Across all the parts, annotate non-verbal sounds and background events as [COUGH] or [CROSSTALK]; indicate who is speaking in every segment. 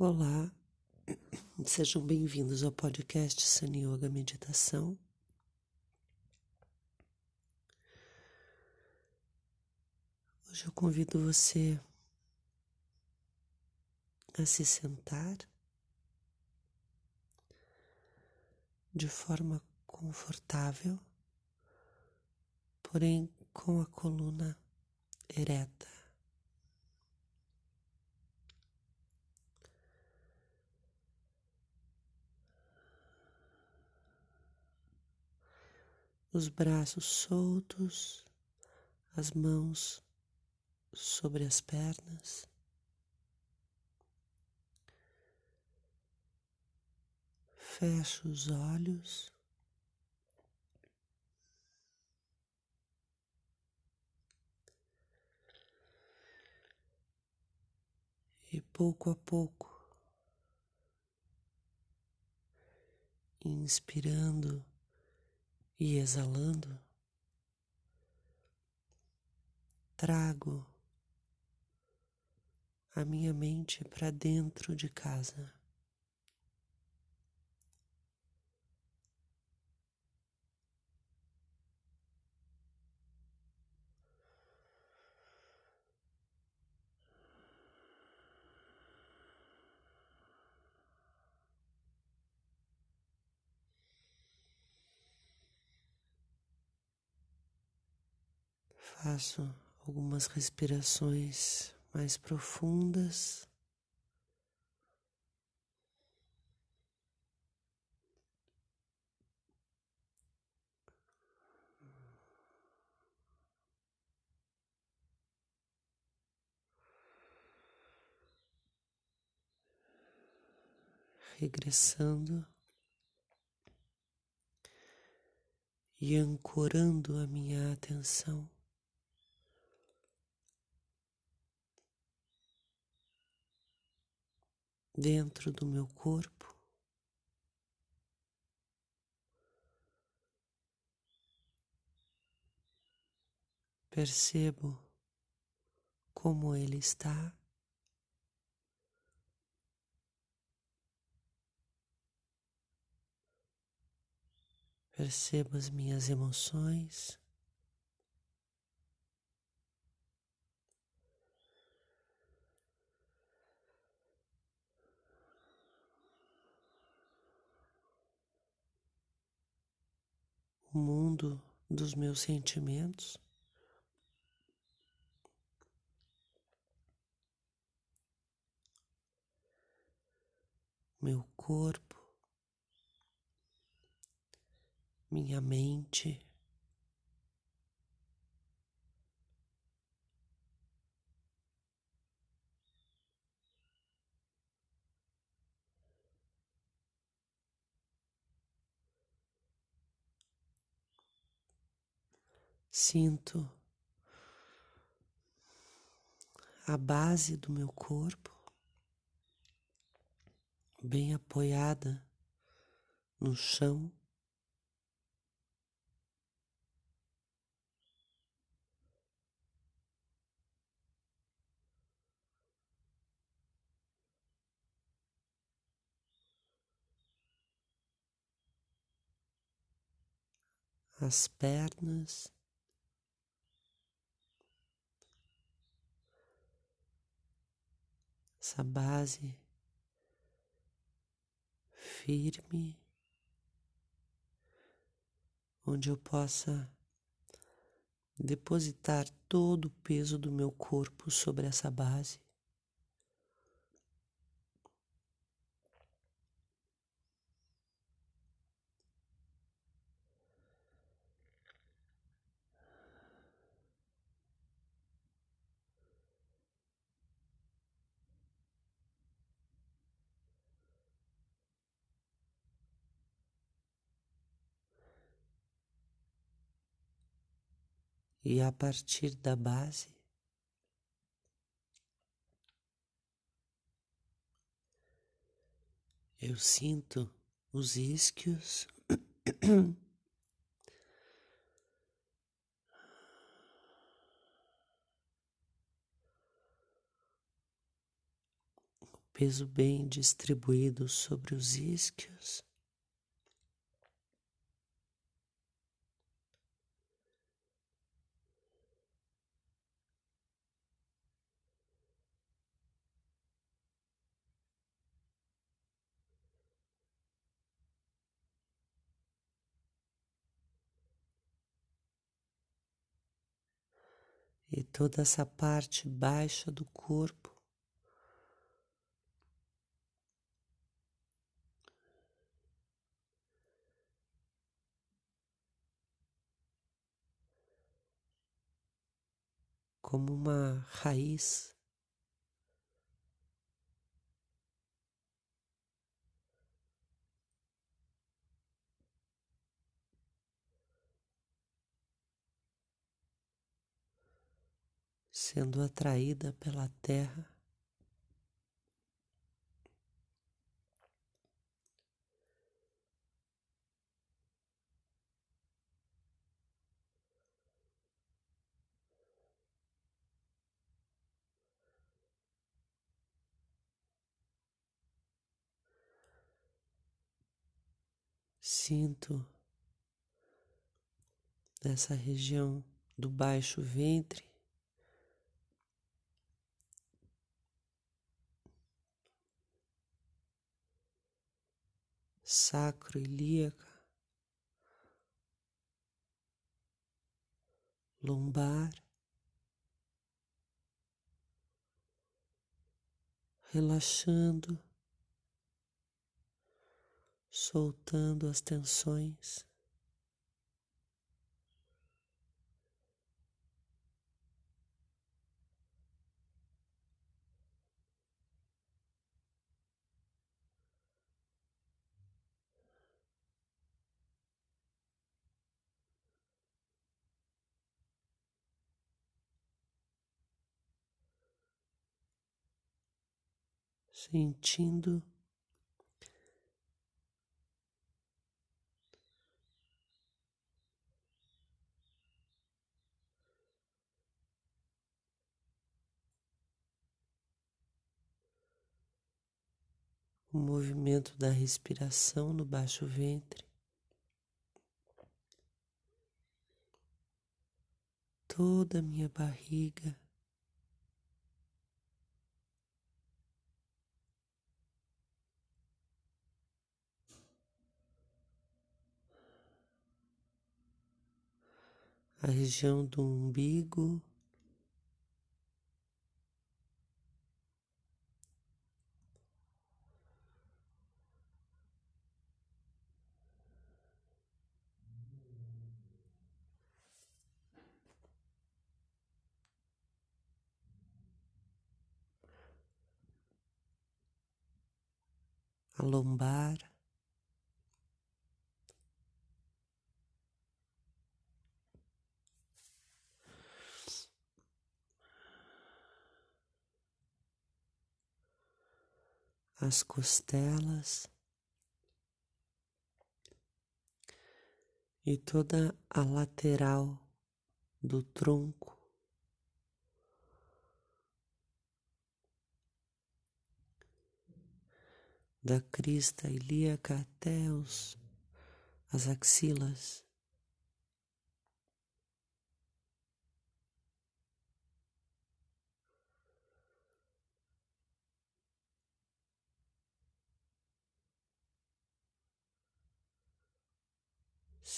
Speaker 1: Olá, sejam bem-vindos ao podcast Sun Yoga Meditação. Hoje eu convido você a se sentar de forma confortável, porém com a coluna ereta. Os braços soltos, as mãos sobre as pernas. Feche os olhos. E pouco a pouco, inspirando e exalando, trago a minha mente para dentro de casa. Faço algumas respirações mais profundas. Regressando e ancorando a minha atenção dentro do meu corpo. Percebo como ele está. Percebo as minhas emoções. Mundo dos meus sentimentos. Meu corpo, minha mente. Sinto a base do meu corpo bem apoiada no chão. As pernas essa base firme, onde eu possa depositar todo o peso do meu corpo sobre essa base. E a partir da base eu sinto os isquios. [COUGHS] o peso bem distribuído sobre os isquios. E toda essa parte baixa do corpo. Como uma raiz sendo atraída pela terra. Sinto nessa região do baixo ventre sacro ilíaca, lombar, relaxando, soltando as tensões. Sentindo o movimento da respiração no baixo ventre. Toda a minha barriga a região do umbigo. A lombar. As costelas e toda a lateral do tronco. Da crista ilíaca até os, as axilas.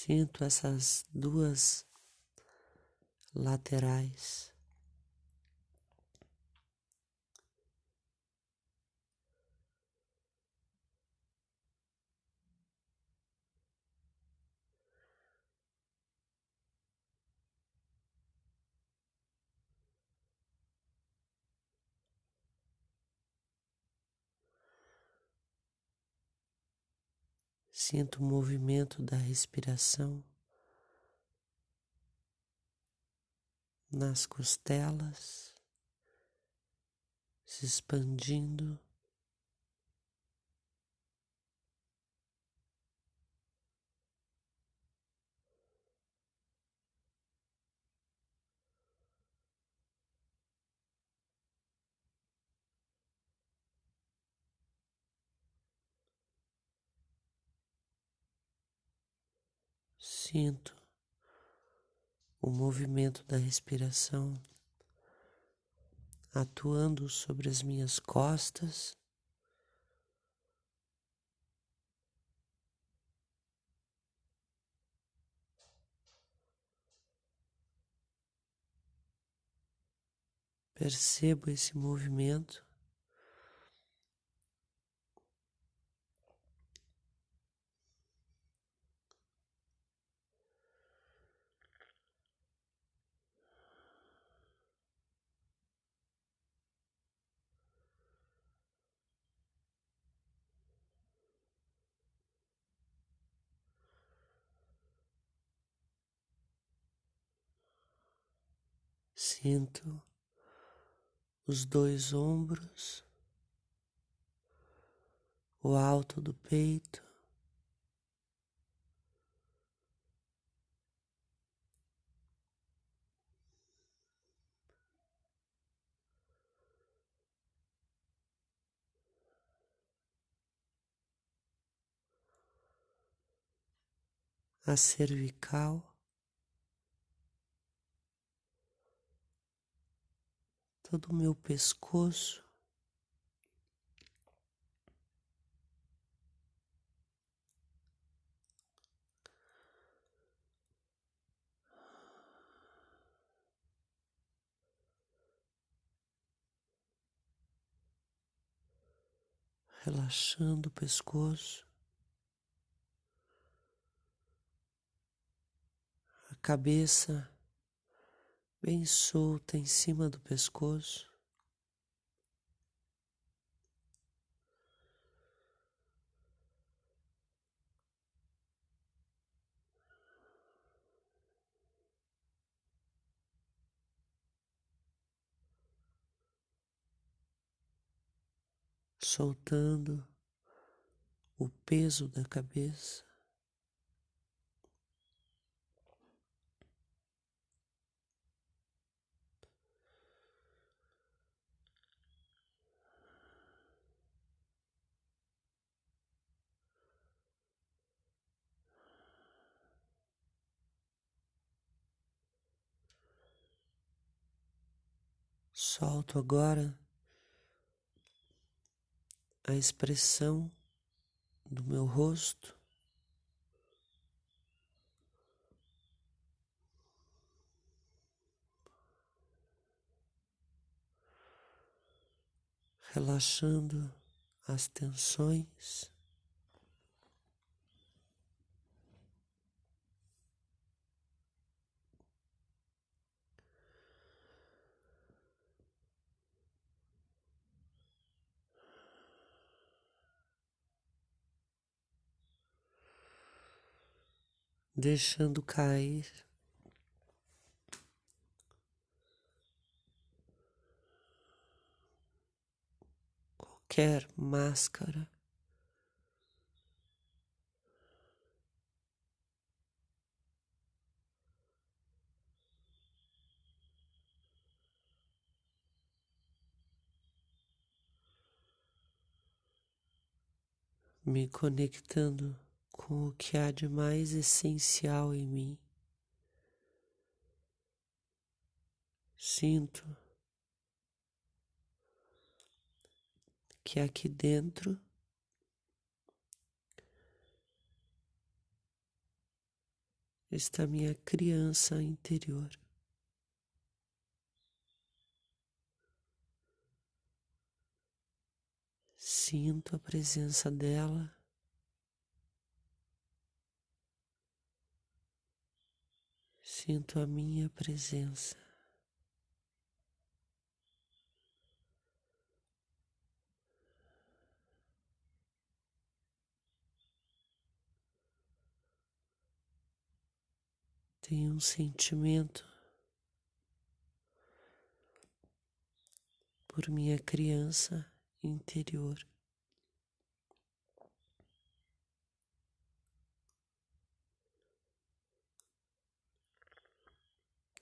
Speaker 1: Sinto essas duas laterais. Sinto o movimento da respiração nas costelas, se expandindo. Sinto o movimento da respiração atuando sobre as minhas costas. Percebo esse movimento. Sinto os dois ombros, o alto do peito, a cervical. Todo meu pescoço. Relaxando o pescoço, a cabeça bem solta em cima do pescoço. Soltando o peso da cabeça. Solto agora a expressão do meu rosto. Relaxando as tensões. Deixando cair qualquer máscara. Me conectando com o que há de mais essencial em mim. Sinto que aqui dentro está minha criança interior. Sinto a presença dela Sinto a minha presença. Tenho um sentimento por minha criança interior.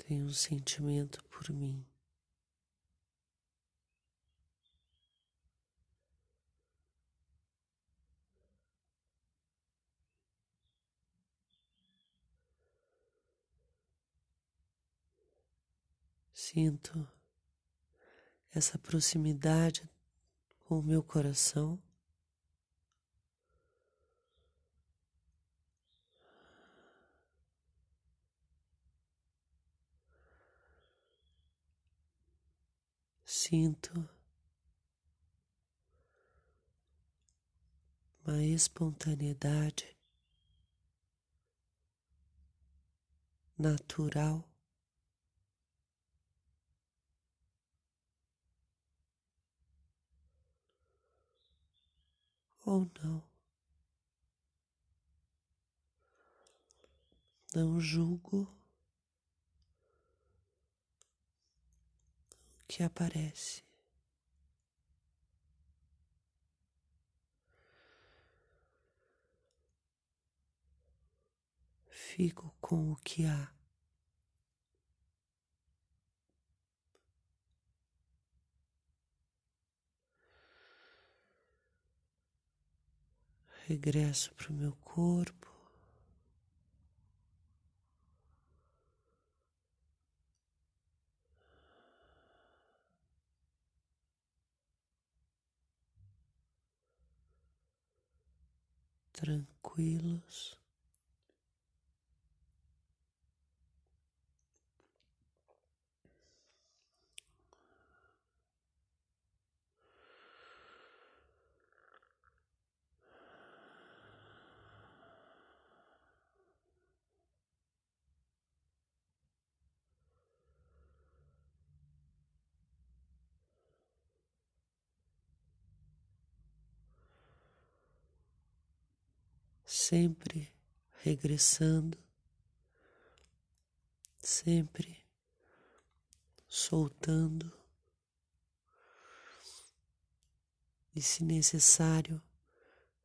Speaker 1: tem um sentimento por mim. Sinto essa proximidade com o meu coração. Sinto uma espontaneidade natural. Ou não. Não julgo que aparece. fico com o que há. Regresso para o meu corpo. Tranquilos. Sempre regressando, sempre soltando e, se necessário,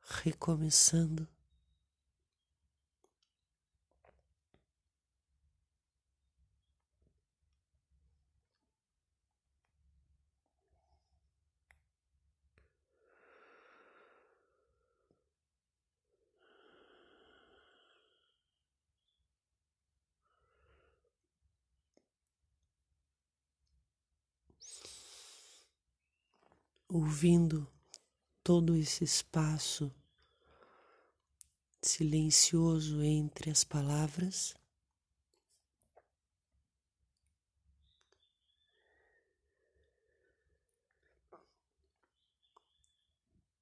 Speaker 1: recomeçando. Ouvindo todo esse espaço silencioso entre as palavras.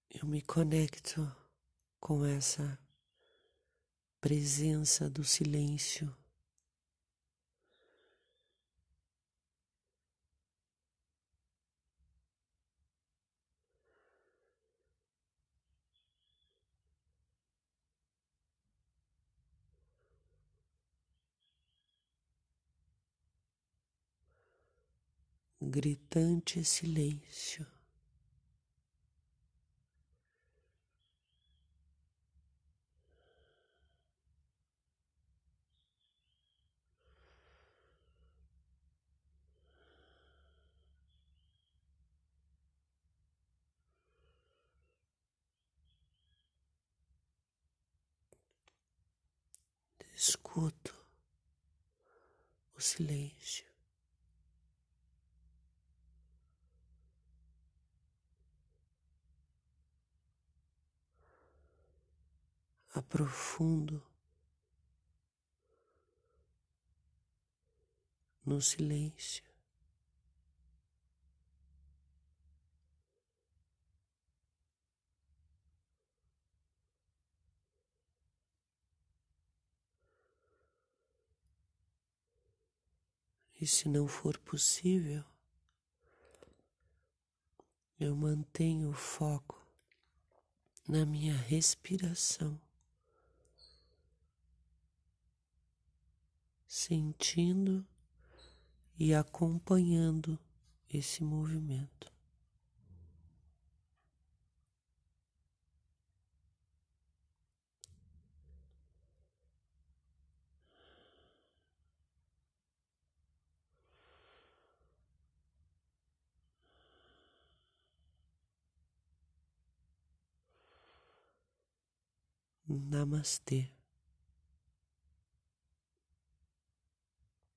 Speaker 1: Eu me conecto com essa presença do silêncio. Gritante silêncio. Escuto o silêncio. Aprofundo no silêncio. E se não for possível, eu mantenho o foco na minha respiração. Sentindo e acompanhando esse movimento. Namastê.